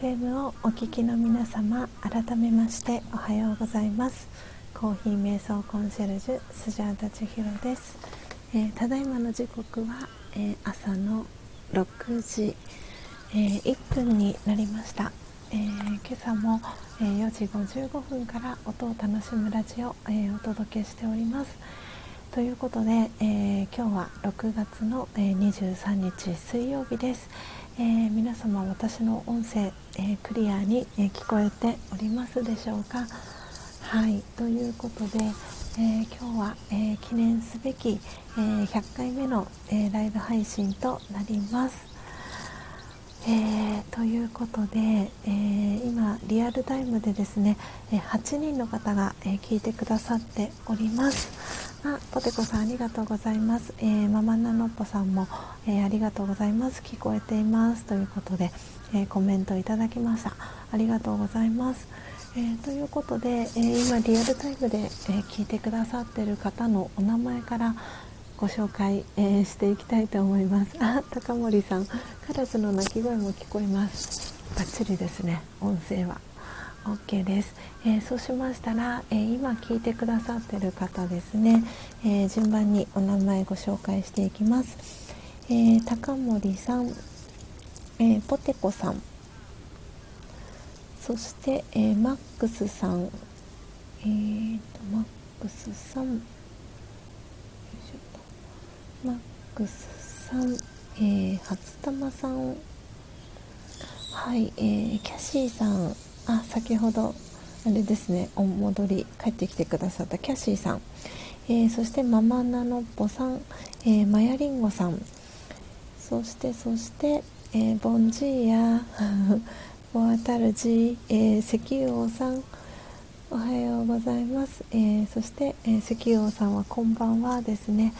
FM をお聞きの皆様改めましておはようございます。コーヒー瞑想コンシェルジュスジャータ千尋です、えー、ただいまの時刻は、えー、朝の6時、えー、1分になりました、え今朝も、え4時55分から音を楽しむラジオ、えお届けしております。ということで、え今日は6月の、え23日水曜日です、えー、皆様私の音声、えー、クリアに、えー、聞こえておりますでしょうか？はい。ということで、え今日は、え記念すべき、え100回目の、えライブ配信となります、えということで、え今リアルタイムでですね、え8人の方が、え聞いてくださっております。あポテコさんありがとうございます、えー、ママナノッポさんも、えー、ありがとうございます。聞こえています。ということで、えー、コメントいただきました。ありがとうございます、えということで、え今リアルタイムで、え聞いてくださっている方のお名前からご紹介、えしていきたいと思います。あ高森さん。カラスの鳴き声も聞こえます。バッチリですね。音声は。OK です、えー、そうしましたら、えー、今聞いてくださってる方ですね、えー、順番にお名前ご紹介していきます、え高森さん、えポテコさん。そして、えマックスさん、えーと、マックスさん。マックスさん、え初玉さん。はい、えー、キャシーさん。あ先ほどあれですね。お戻り帰ってきてくださったキャシーさん、えー、そしてママナノッポさん、えー、マヤリンゴさん。そしてそして、えー、ボンジーヤボアタルジー、えー、石油王さん。おはようございます、えー、そして、えー、石油王さんはこんばんはですね、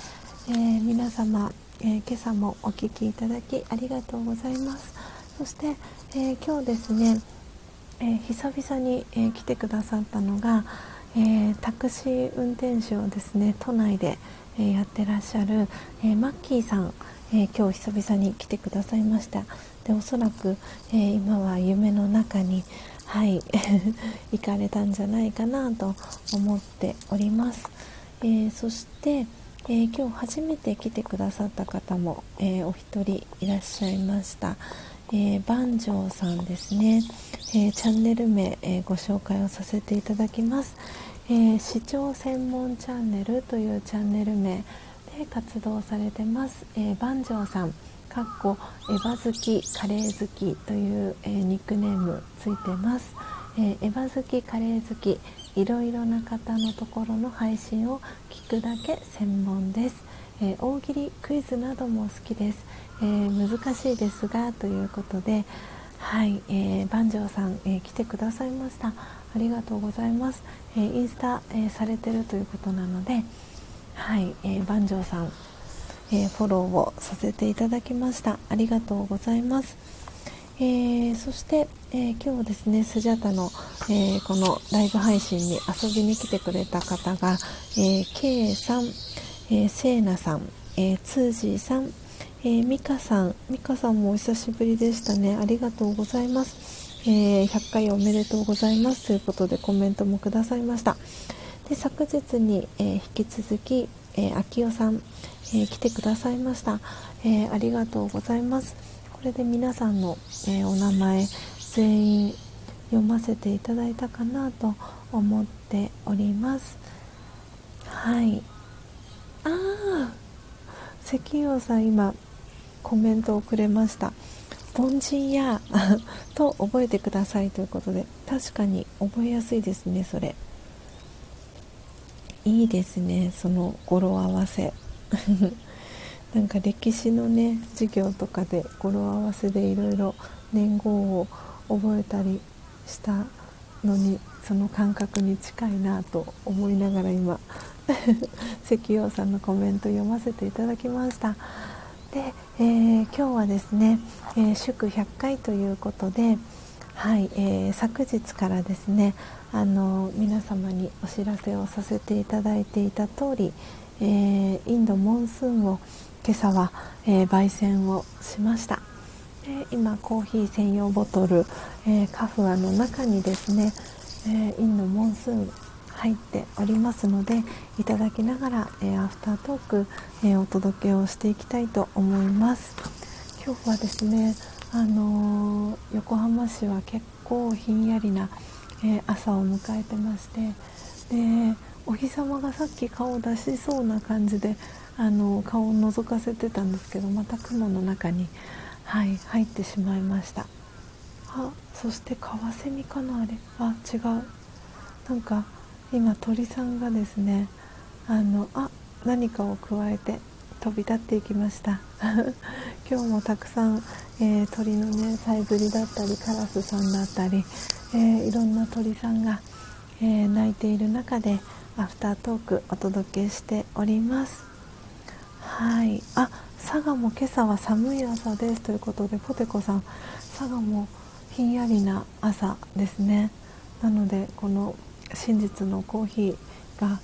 えー、皆様、え今朝もお聴きいただきありがとうございます。そして、え今日ですねえー、久々に、えー、来てくださったのが、えー、タクシー運転手をですね都内で、えやってらっしゃる、えマッキーさん、え今日久々に来てくださいました。でおそらく、え今は夢の中にはい 行かれたんじゃないかなと思っております、えそして、え今日初めて来てくださった方も、えお一人いらっしゃいました、えー、番長さんですね、えー、チャンネル名、えー、ご紹介をさせていただきます、え視聴専門チャンネルというチャンネル名で活動されてます、え番長さんかっこエヴァ好きカレー好きという、えニックネームついてます、えエヴァ好きカレー好きいろいろな方のところの配信を聞くだけ専門です、え大喜利クイズなども好きです。えー、難しいですがということで、はいえー、番長さん、えー、来てくださいました。ありがとうございます、えインスタ、えされてるということなので、はいえ番長さん、えフォローをさせていただきましたありがとうございます、えそして、え今日ですねスジャタの、えこのライブ配信に遊びに来てくれた方が、え K さん、えセイナさん、えツージーさんえー、ミカさん、ミカさんもお久しぶりでしたね。ありがとうございます。え、100回おめでとうございますということでコメントもくださいました。で昨日に、え、引き続き、えー、秋代さん、え来てくださいました、えありがとうございます。これで皆さんの、えお名前全員読ませていただいたかなと思っております。はい。ああ、石油さん今コメントをくれました凡人や と覚えてくださいということで確かに覚えやすいですねそれいいですねその語呂合わせ なんか歴史のね授業とかで語呂合わせでいろいろ年号を覚えたりしたのにその感覚に近いなと思いながら今 石油さんのコメント読ませていただきました。で、えー、今日はですね、えー、祝100回ということで、はいえー、昨日からですねあの皆様にお知らせをさせていただいていた通り、えインドモンスーンを今朝は、え焙煎をしました、で今コーヒー専用ボトル、えー、カフアの中にですね、え、インのモンスーン入っておりますのでいただきながら、え、アフタートーク、えお届けをしていきたいと思います。今日はですねあの横浜市は結構ひんやりな、え朝を迎えてましてでお日様がさっき顔を出しそうな感じであの顔を覗かせてたんですけどまた雲の中に、はい、入ってしまいました。あそしてカワセミかなあれ？あ違う。なんか今鳥さんがですねあのあ何かを加えて飛び立っていきました。今日もたくさん、えー、鳥のねさえずりだったりカラスさんだったり、えー、いろんな鳥さんが、えー、鳴いている中でアフタートークお届けしております。はい。あ佐賀も今朝は寒い朝です。ということでポテコさん佐賀もひんやりな朝ですね。なのでこの真実のコーヒーが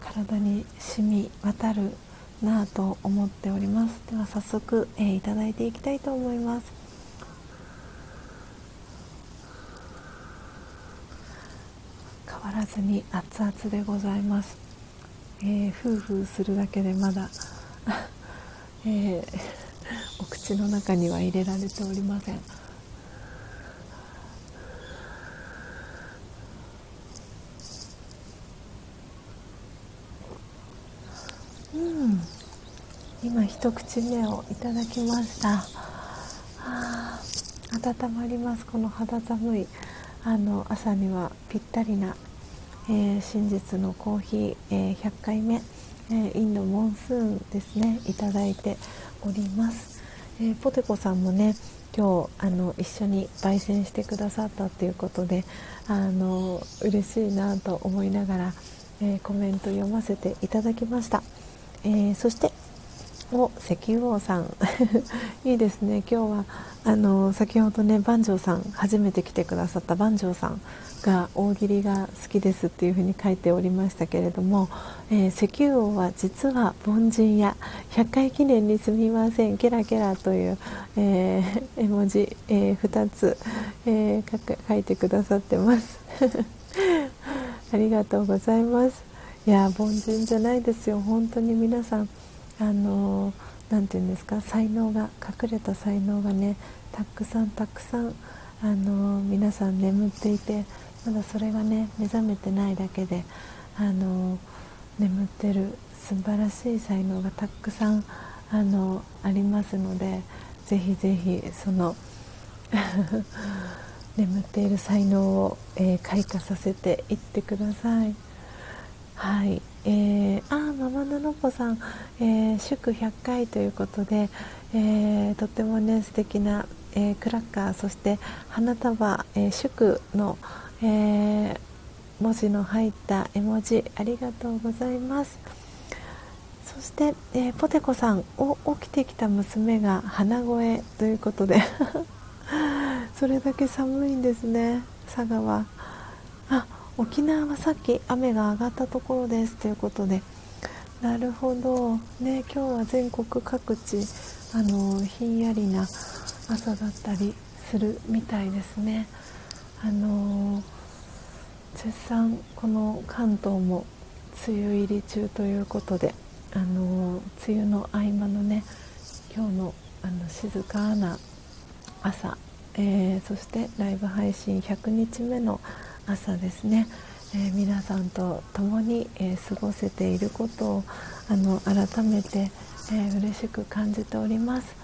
体に染み渡るなぁと思っております。では早速、えー、いただいていきたいと思います。変わらずに熱々でございます、えー、ふうふうするだけでまだ えー、お口の中には入れられておりません。今一口目をいただきました。あ温まります。この肌寒い。あの朝にはぴったりな、えー、真実のコーヒー、えー、100回目。えインドモンスーンですね。いただいております、えポテコさんもね今日あの一緒に焙煎してくださったということであの嬉しいなと思いながら、えー、コメント読ませていただきました、えー、そしてお石油王さん。いいですね。今日はあの先ほどね番長さん初めて来てくださった番長さんが大喜利が好きですっていうふうに書いておりましたけれども、えー、石油王は実は凡人や100回記念にすみませんケラケラという、えー、絵文字、えー、2つ、え書いてくださってます。ありがとうございます。いや凡人じゃないですよ本当に皆さんあの何て言うんですか才能が隠れた才能がねたくさんたくさんあの皆さん眠っていてまだそれがね目覚めてないだけであの眠ってる素晴らしい才能がたくさんあのありますのでぜひぜひその 眠っている才能を、えー、開花させていってください。はい、えー、あママナノポさん、えー、祝100回ということで、えー、とってもね素敵な、えー、クラッカー。そして花束、えー、祝の、えー、文字の入った絵文字。ありがとうございます。そして、えー、ポテコさん。お起きてきた娘が鼻声ということで。それだけ寒いんですね佐賀はあ沖縄はさっき雨が上がったところですということで。なるほど。ね今日は全国各地あのひんやりな朝だったりするみたいですね。あの絶賛この関東も梅雨入り中ということであの梅雨の合間のね今日のあの静かな朝、えー、そしてライブ配信100日目の朝ですね、えー、皆さんと共に、えー、過ごせていることをあの改めて、えー、嬉しく感じております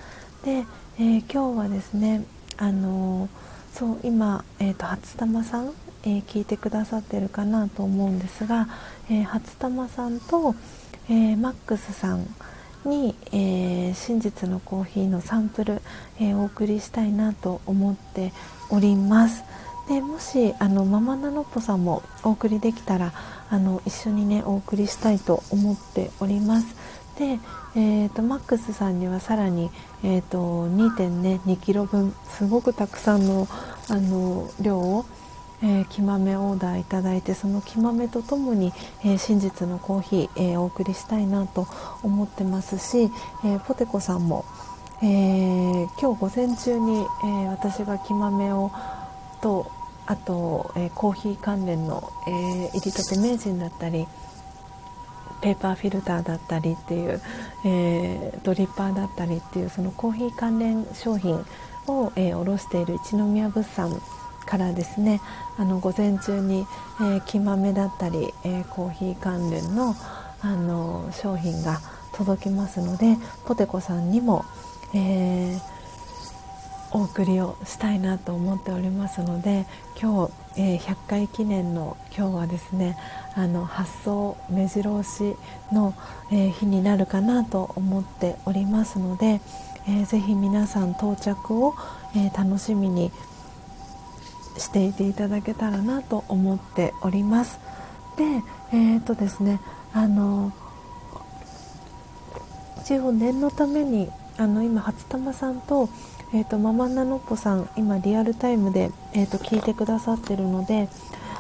で、え今日はですねあのそう今、えーと、初玉さん、え聞いてくださってるかなと思うんですが、え初玉さんと、えマックスさんに、え、真実のコーヒーのサンプル、え、お送りしたいなと思っております。でもしあのママナノッポさんもお送りできたらあの一緒にねお送りしたいと思っております。で、えーと、マックスさんにはさらに、えーと、2.2キロ分すごくたくさんのあの量をえー、木豆オーダーいただいてその木豆とともに、えー、真実のコーヒー、えー、お送りしたいなと思ってますし、えポテコさんも、えー、今日午前中に、え、私が木豆をとあと、えー、コーヒー関連の、えー、入りたて名人だったりペーパーフィルターだったりっていう、えー、ドリッパーだったりっていうそのコーヒー関連商品を、えー、卸している一宮物産からですねあの午前中に、えー、木豆だったり、えー、コーヒー関連のあの商品が届きますのでポテコさんにも、えー、お送りをしたいなと思っておりますので今日、えー、100回記念の今日はですねあの発送目白押しの、えー、日になるかなと思っておりますので、えー、ぜひ皆さん到着を、え楽しみにしていていただけたらなと思っております。で、えーとですね、あの一応念のためにあの今初玉さんと,、えーと、ママナノッポさん今リアルタイムで、えーと、聞いてくださってるので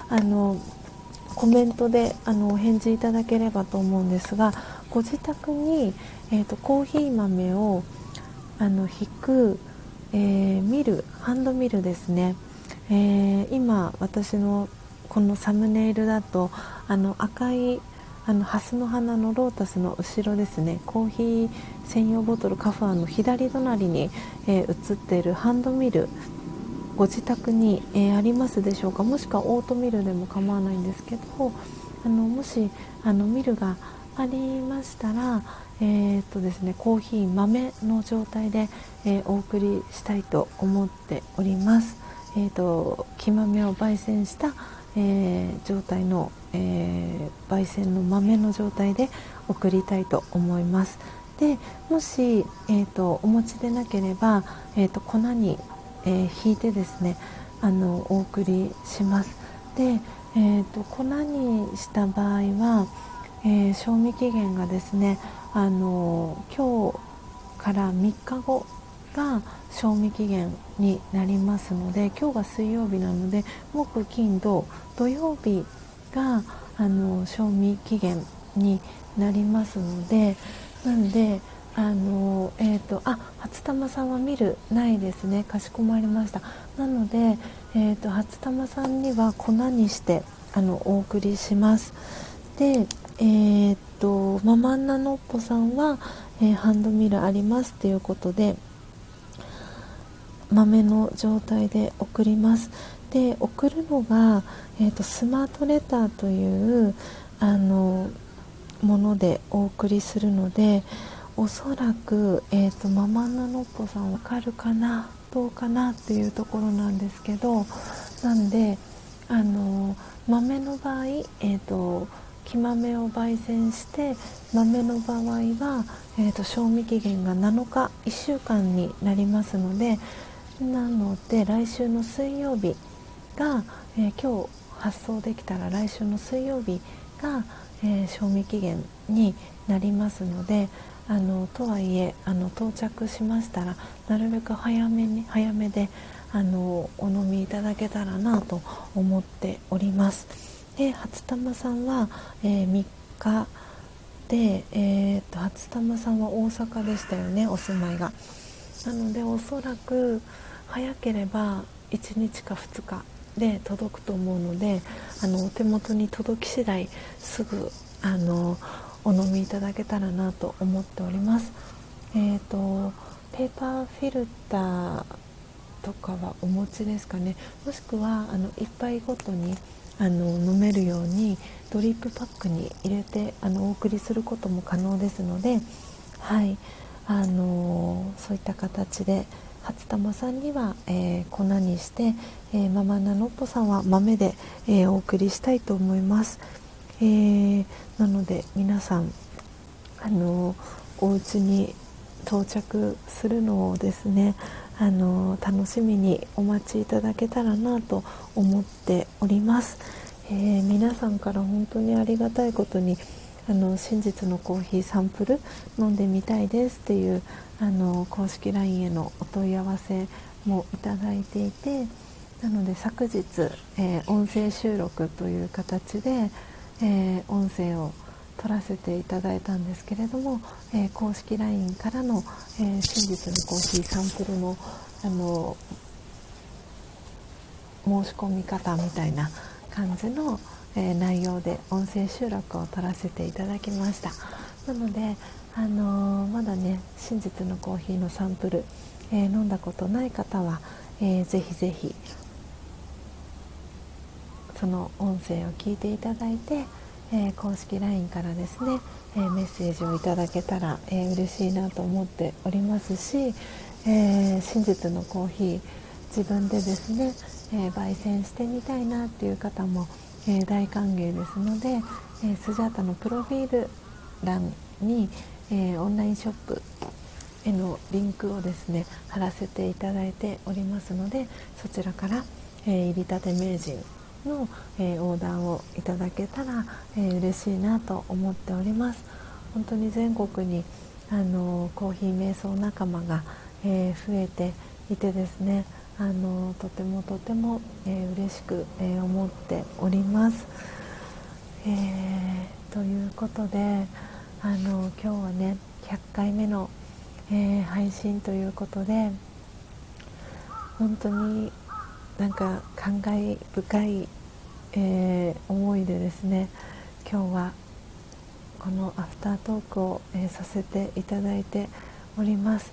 あのコメントであのお返事いただければと思うんですがご自宅に、えーと、コーヒー豆をあの引く、えー、ミルハンドミルですね、えー、今私のこのサムネイルだとあの赤いあのハスの花のロータスの後ろですねコーヒー専用ボトルカファーの左隣に、えー、映っているハンドミルご自宅に、えー、ありますでしょうか？もしくはオートミルでも構わないんですけどあのもしあのミルがありましたら、えーとですね、コーヒー豆の状態で、えー、お送りしたいと思っております。えーと、木豆を焙煎した、えー、状態の、えー、焙煎の豆の状態で送りたいと思います。でもし、えーと、お持ちでなければ、えーと、粉に、えー、引いてですねあのお送りします。で、えーと、粉にした場合は、えー、賞味期限がですねあの今日から3日後が賞味期限になりますので今日が水曜日なので木金土土曜日があの賞味期限になりますのでなんであのえーと、あ初玉さんは見るないですね。かしこまりました。なので、えーと、初玉さんには粉にしてあのお送りします。でえーと、とママンナノッポさんは、えー、ハンドミルありますということで豆の状態で送ります。で送るのが、えーと、スマートレターというあのものでお送りするのでおそらく、えーと、ママナノッポさんわかるかなどうかなっていうところなんですけどなんであの豆の場合、えーと、木豆を焙煎して豆の場合は、えーと賞味期限が7日1週間になりますのでなので来週の水曜日が、えー、今日発送できたら来週の水曜日が、えー、賞味期限になりますのであのとはいえあの到着しましたらなるべく早めに早めであのお飲みいただけたらなと思っております。で初玉さんは、えー、3日で、えーと初玉さんは大阪でしたよねお住まいが。なのでおそらく早ければ1日か2日で届くと思うのであのお手元に届き次第すぐあのお飲みいただけたらなと思っております。えーと、ペーパーフィルターとかはお持ちですかねもしくはあの1杯ごとにあの飲めるようにドリップパックに入れてあのお送りすることも可能ですので、はいあのそういった形で初玉さんには、えー、粉にして、えー、ママナノッポさんは豆で、えー、お送りしたいと思います、えー、なので皆さんあのお家に到着するのをですねあの楽しみにお待ちいただけたらなと思っております、え皆さんから本当にありがたいことにあの真実のコーヒーサンプル飲んでみたいですっていうあの公式 LINE へのお問い合わせもいただいていてなので昨日、えー、音声収録という形で、えー、音声を撮らせていただいたんですけれども、えー、公式 LINE からの、えー、真実のコーヒーサンプルのあの申し込み方みたいな感じの、えー、内容で音声収録を取らせていただきました。なので、あのー、まだね真実のコーヒーのサンプル、えー、飲んだことない方は、えー、ぜひぜひその音声を聞いていただいて、え公式 LINE からですね、えメッセージをいただけたら、え嬉しいなと思っておりますし、え真実のコーヒー自分でですね、え焙煎してみたいなっていう方も、え大歓迎ですので、えスジャータのプロフィール欄に、えオンラインショップへのリンクをですね貼らせていただいておりますのでそちらから、え入りたて名人の、えオーダーをいただけたら、え嬉しいなと思っております。本当に全国にあのコーヒー瞑想仲間が、え増えていてですねあのとてもとても、えー、嬉しく、えー、思っております。えー、ということであの今日はね100回目の、え配信ということで本当になんか感慨深い、え思いでですね今日はこのアフタートークを、えさせていただいております。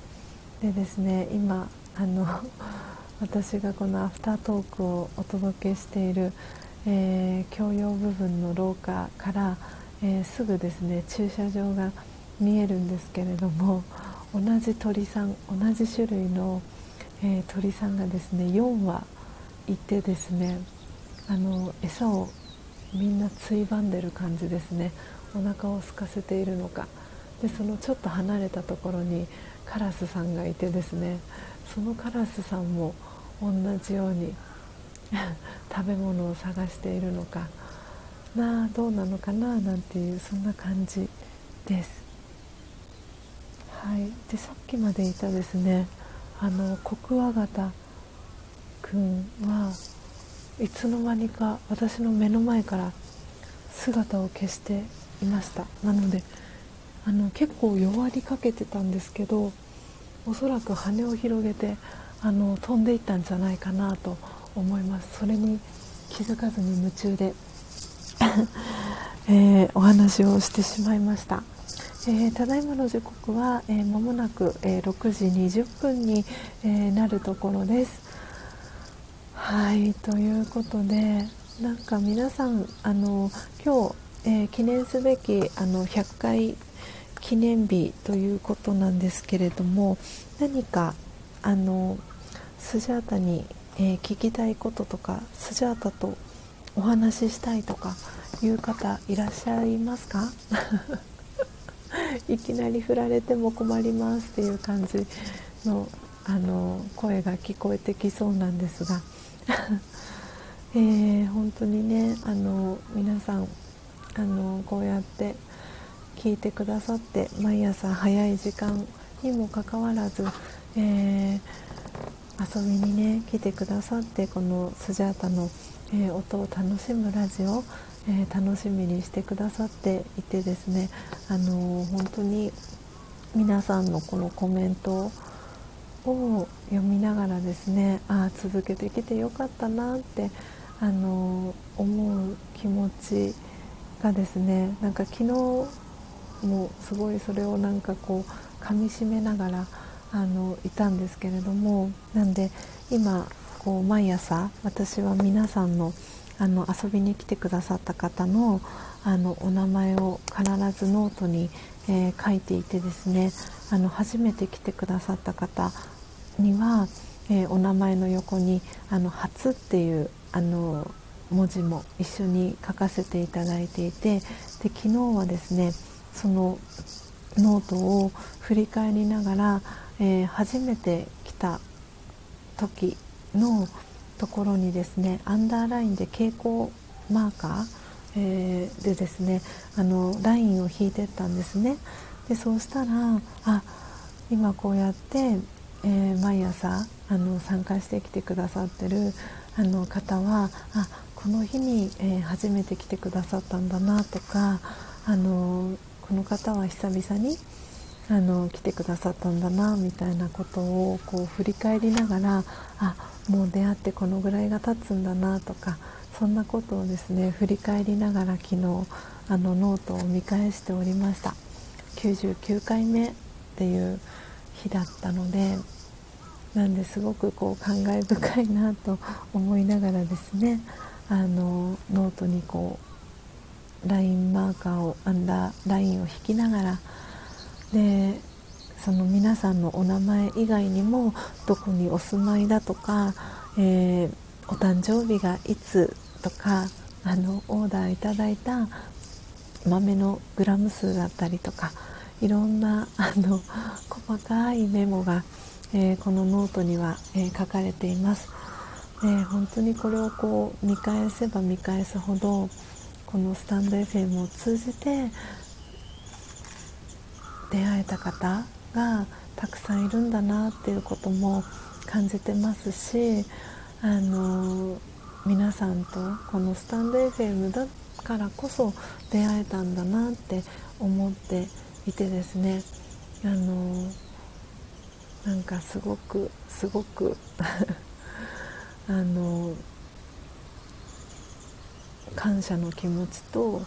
でですね今あの私がこのアフタートークをお届けしている、えー、共用部分の廊下から、えー、すぐですね駐車場が見えるんですけれども同じ鳥さん同じ種類の、えー、鳥さんがですね4羽いてですねあの餌をみんなついばんでる感じですねお腹を空かせているのか。でそのちょっと離れたところにカラスさんがいてですねそのカラスさんも同じように 食べ物を探しているのかなあどうなのかななんていうそんな感じです。はい、でさっきまでいたですねあのコクワガタくんはいつの間にか私の目の前から姿を消していましたなのであの結構弱りかけてたんですけどおそらく羽を広げてあの飛んでいったんじゃないかなと思います。それに気づかずに夢中で えー、お話をしてしまいました、えー、ただいまの時刻は、えー、間もなく、えー、6時20分に、えなるところです。はいということでなんか皆さんあの今日、え記念すべきあの100回記念日ということなんですけれども何かあのスジャータに、えー、聞きたいこととかスジャータとお話ししたいとかいう方いらっしゃいますか？いきなり振られても困りますっていう感じのあの声が聞こえてきそうなんですが、えー、本当にねあの皆さんあのこうやって聞いてくださって毎朝早い時間にもかかわらず、えー、遊びにね来てくださってこのスジャータの、えー、音を楽しむラジオ、えー、楽しみにしてくださっていてですね、あの本当に皆さんのこのコメントを読みながらですねああ続けてきてよかったなって、あの思う気持ちがですねなんか昨日もすごいそれをなんかこう噛みしめながらあのいたんですけれどもなんで今こう毎朝私は皆さんのあの遊びに来てくださった方のあのお名前を必ずノートに、えー、書いていてですねあの初めて来てくださった方には、えー、お名前の横に「あの初」っていうあの文字も一緒に書かせていただいていてで昨日はですねそのノートを振り返りながら、えー、初めて来た時のところにですねアンダーラインで蛍光マーカー、えー、でですねあのラインを引いてったんですね。でそうしたらあ今こうやって、えー、毎朝あの参加してきてくださってるあの方はあこの日に、えー、初めて来てくださったんだなとかあのこの方は久々にあの来てくださったんだなみたいなことをこう振り返りながらあもう出会ってこのぐらいが経つんだなとかそんなことをですね振り返りながら昨日あのノートを見返しておりました。99回目っていう日だったのでなんですごくこう感慨深いなと思いながらですねあのノートにこうラインマーカーをアンダーラインを引きながらでその皆さんのお名前以外にもどこにお住まいだとか、えー、お誕生日がいつとかあのオーダーいただいた豆のグラム数だったりとかいろんなあの細かいメモが、えー、このノートには、えー、書かれています。で本当にこれをこう見返せば見返すほどこのスタンド FM を通じて出会えた方がたくさんいるんだなっていうことも感じてますしあの皆さんとこのスタンド FM だからこそ出会えたんだなって思っていてですね。あのなんかすごくすごく あの感謝の気持ちと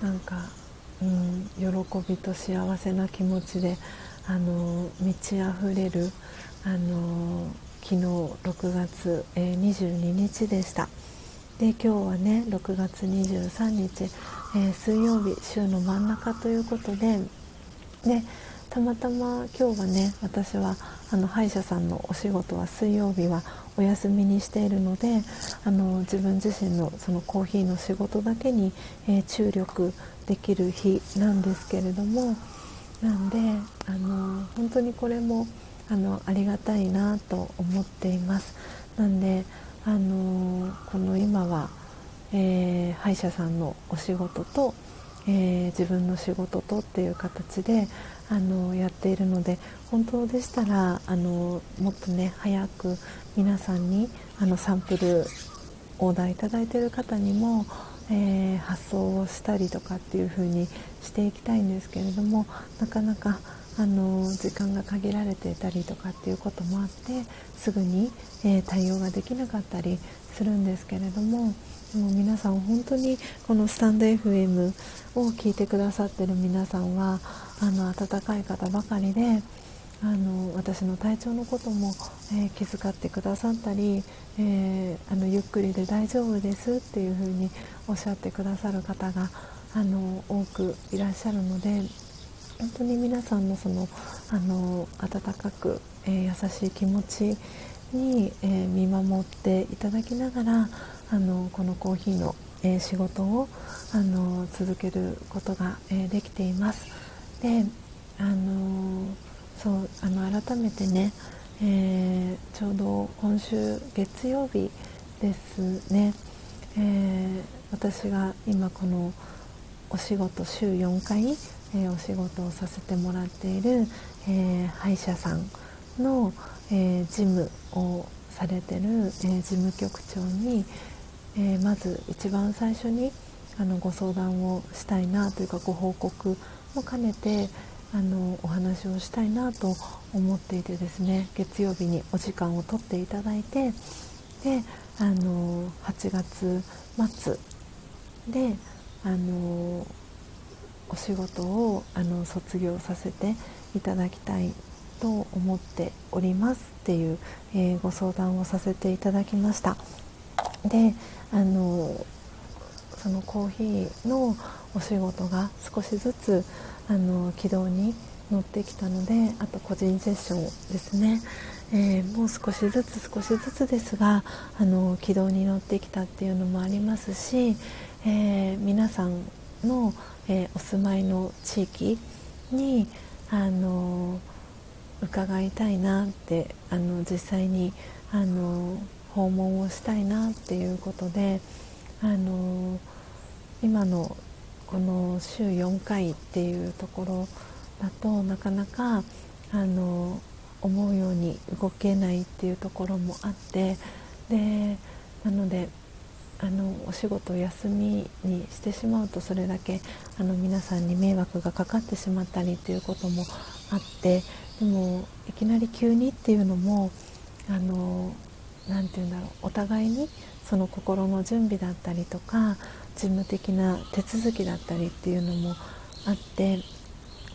なんかうん、喜びと幸せな気持ちであの満ち溢れるあの昨日6月、えー、22日でした。で今日はね6月23日、えー、水曜日週の真ん中ということででたまたま今日はね私はあの歯医者さんのお仕事は水曜日はお休みにしているのであの自分自身のそのコーヒーの仕事だけに、えー、注力できる日なんですけれどもなんであの本当にこれもあのありがたいなと思っています。なんであのこの今は、えー、歯医者さんのお仕事と、えー、自分の仕事とっていう形であのやっているので本当でしたらあのもっとね早く皆さんにあのサンプルオーダーいただいている方にもえー、発想をしたりとかっていう風にしていきたいんですけれどもなかなかあの時間が限られていたりとかっていうこともあってすぐに、えー、対応ができなかったりするんですけれどもでも皆さん本当にこのスタンド FM を聞いてくださってる皆さんはあの温かい方ばかりであの私の体調のことも、えー、気遣ってくださったり、えー、あのゆっくりで大丈夫ですっていうふうにおっしゃってくださる方があの多くいらっしゃるので本当に皆さんのそのあの温かく、えー、優しい気持ちに、え見守っていただきながらあのこのコーヒーの、え仕事をあの続けることが、えできています。であのそうあの改めてね、えー、ちょうど今週月曜日ですね、えー、私が今このお仕事週4回、えー、お仕事をさせてもらっている、え歯医者さんの、え事務をされてる、え事務局長に、えまず一番最初にあのご相談をしたいなというかご報告も兼ねて、あのお話をしたいなと思っていてですね月曜日にお時間を取っていただいてであの8月末であのお仕事をあの卒業させていただきたいと思っておりますっていう、えー、ご相談をさせていただきました。であのそのコーヒーのお仕事が少しずつあの軌道に乗ってきたのであと個人セッションですね、えー、もう少しずつ少しずつですがあの軌道に乗ってきたっていうのもありますし、えー、皆さんの、えー、お住まいの地域にあの伺いたいなってあの実際にあの訪問をしたいなっていうことであの今のこの週4回っていうところだとなかなかあの思うように動けないっていうところもあってでなのであのお仕事休みにしてしまうとそれだけあの皆さんに迷惑がかかってしまったりということもあってでもいきなり急にっていうのもあのなて言うんだろうお互いにその心の準備だったりとか事務的な手続きだったりっていうのもあって、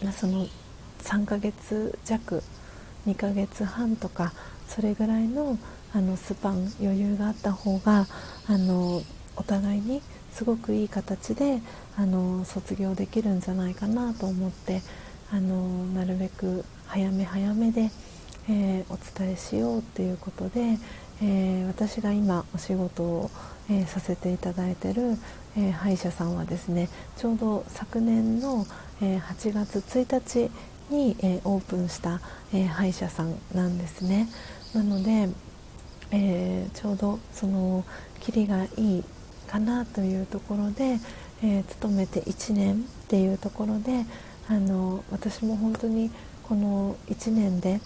まあ、その3ヶ月弱2ヶ月半とかそれぐらいのあのスパン余裕があった方があのお互いにすごくいい形であの卒業できるんじゃないかなと思ってあのなるべく早め早めで、えー、お伝えしようっていうことで、えー、私が今お仕事を、えー、させていただいてる、え歯医者さんはですねちょうど昨年の、え8月1日に、えオープンした、え歯医者さんなんですね。なので、えちょうどそのキリがいいかなというところで、え勤めて1年っていうところであの私も本当にこの1年で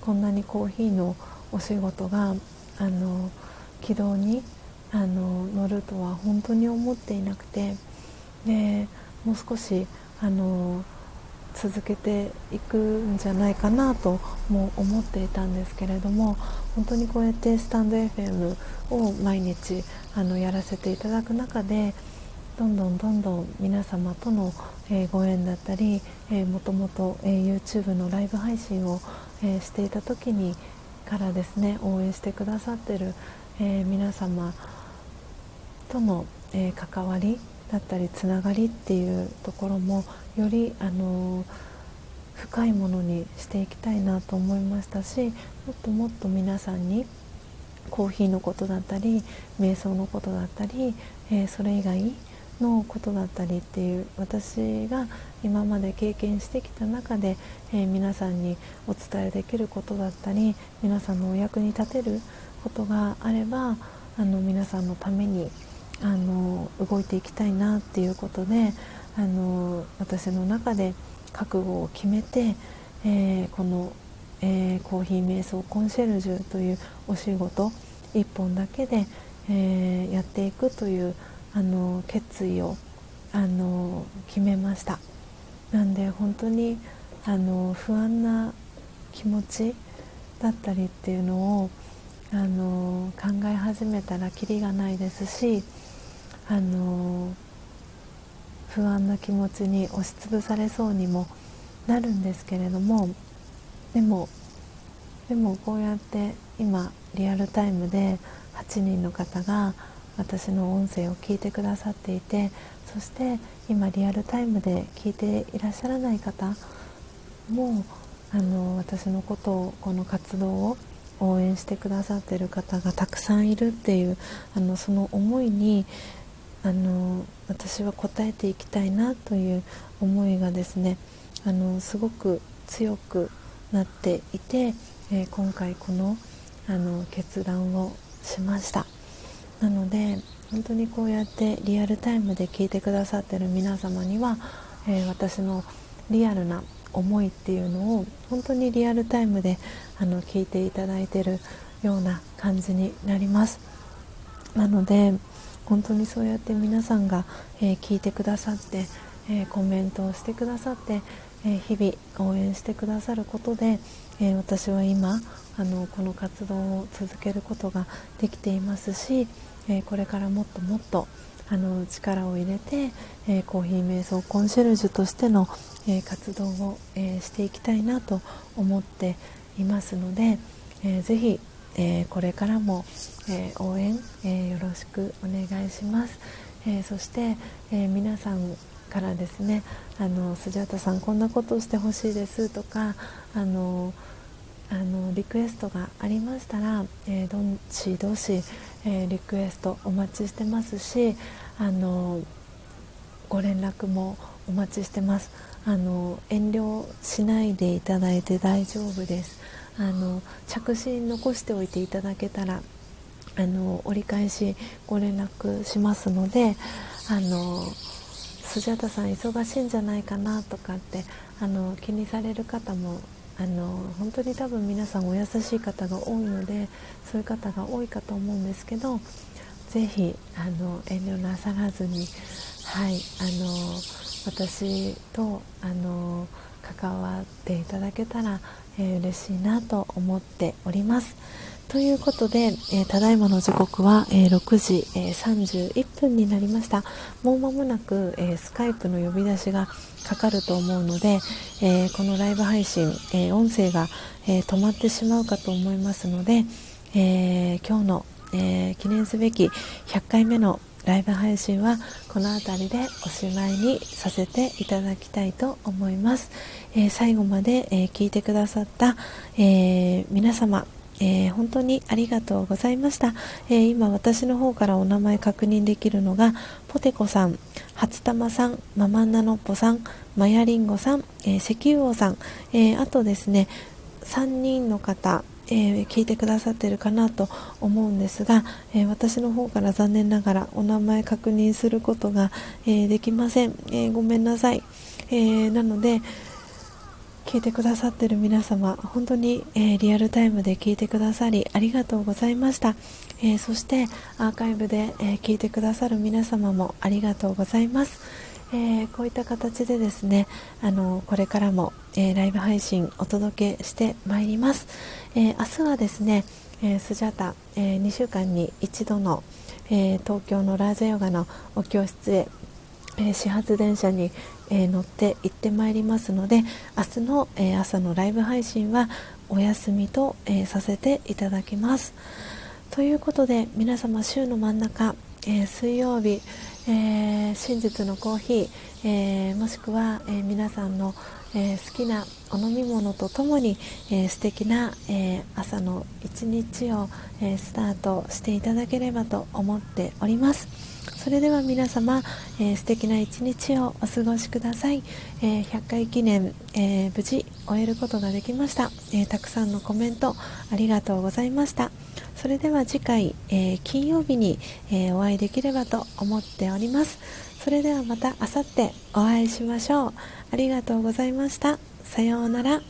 こんなにコーヒーのお仕事があの軌道にあの乗るとは本当に思っていなくてでもう少しあの続けていくんじゃないかなとも思っていたんですけれども本当にこうやってスタンド FM を毎日あのやらせていただく中でどんどんどんどん皆様との、ご縁だったり、もともと、YouTube のライブ配信を、していた時にからですね応援してくださってる、皆様との、え関わりだったりつながりっていうところもより、あの深いものにしていきたいなと思いましたしもっともっと皆さんにコーヒーのことだったり瞑想のことだったり、えー、それ以外のことだったりっていう私が今まで経験してきた中で、えー、皆さんにお伝えできることだったり皆さんのお役に立てることがあればあの皆さんのためにあの動いていきたいなっていうことであの私の中で覚悟を決めて、えー、この、えー、コーヒー瞑想コンシェルジュというお仕事1本だけで、えー、やっていくというあの決意をあの決めました。なんで本当にあの不安な気持ちだったりっていうのをあの考え始めたらきりがないですしあの不安な気持ちに押しつぶされそうにもなるんですけれどもでもでもこうやって今リアルタイムで8人の方が私の音声を聞いてくださっていてそして今リアルタイムで聞いていらっしゃらない方もあの私のことをこの活動を応援してくださってる方がたくさんいるっていうあのその思いにあの私は応えていきたいなという思いがですねあのすごく強くなっていて、えー、今回このあの決断をしました。なので本当にこうやってリアルタイムで聞いてくださってる皆様には、えー、私のリアルな思いっていうのを本当にリアルタイムであの聞いていただいてるような感じになりますなので本当にそうやって皆さんが、えー、聞いてくださって、えー、コメントをしてくださって、え日々応援してくださることで、え私は今あのこの活動を続けることができていますし、えこれからもっともっとあの力を入れて、えコーヒー瞑想コンシェルジュとしての、え活動を、えしていきたいなと思っていますので、えー、ぜひ、えこれからも、え応援、えよろしくお願いします、えそして、え皆さんからですねあのスジャータさんこんなことしてほしいですとかあのあのリクエストがありましたら、えー、どしどし、えー、リクエストお待ちしてますしあのご連絡もお待ちしてます。あの遠慮しないでいただいて大丈夫です。あの着信残しておいていただけたらあの折り返しご連絡しますのであのスジャタさん忙しいんじゃないかなとかってあの気にされる方もあの本当に多分皆さんお優しい方が多いのでそういう方が多いかと思うんですけどぜひあの遠慮なさらずに、はい、あの私とあの関わっていただけたら、えー、嬉しいなと思っております。ということで、えー、ただいまの時刻は、えー、6時、えー、31分になりました。もう間もなく、えスカイプの呼び出しがかかると思うので、えこのライブ配信、え音声が、え止まってしまうかと思いますので、え今日の、え記念すべき100回目のライブ配信はこの辺りでおしまいにさせていただきたいと思います、えー、最後まで、えー、聞いてくださった、えー、皆様えー、本当にありがとうございました、えー、今私の方からお名前確認できるのがポテコさん初玉さんママンナノッポさんマヤリンゴさん、えー、石油王さん、えあとですね3人の方えー、聞いてくださってるかなと思うんですが、えー、私の方から残念ながらお名前確認することが、えー、できません、えごめんなさい、えなので、聞いてくださってる皆様本当に、えー、リアルタイムで聞いてくださりありがとうございました、えー、そしてアーカイブで、えー、聞いてくださる皆様もありがとうございます、えこういった形でですねあのこれからも、えライブ配信お届けしてまいります、え明日はですね、えスジャタ、え2週間に一度の、え東京のラージャヨガのお教室へえ始発電車に、え乗って行ってまいりますので明日の、え朝のライブ配信はお休みと、えさせていただきます。ということで皆様週の真ん中、え水曜日、え真実のコーヒー、えもしくは、え皆さんの、え好きなお飲み物とともに、えー、素敵な、え朝の一日を、えスタートしていただければと思っております。それでは皆様、えー、素敵な一日をお過ごしください、えー、100回記念、えー、無事終えることができました、えたくさんのコメントありがとうございました。それでは次回、え金曜日に、えお会いできればと思っております。それではまた明後日お会いしましょう。ありがとうございました。さようなら。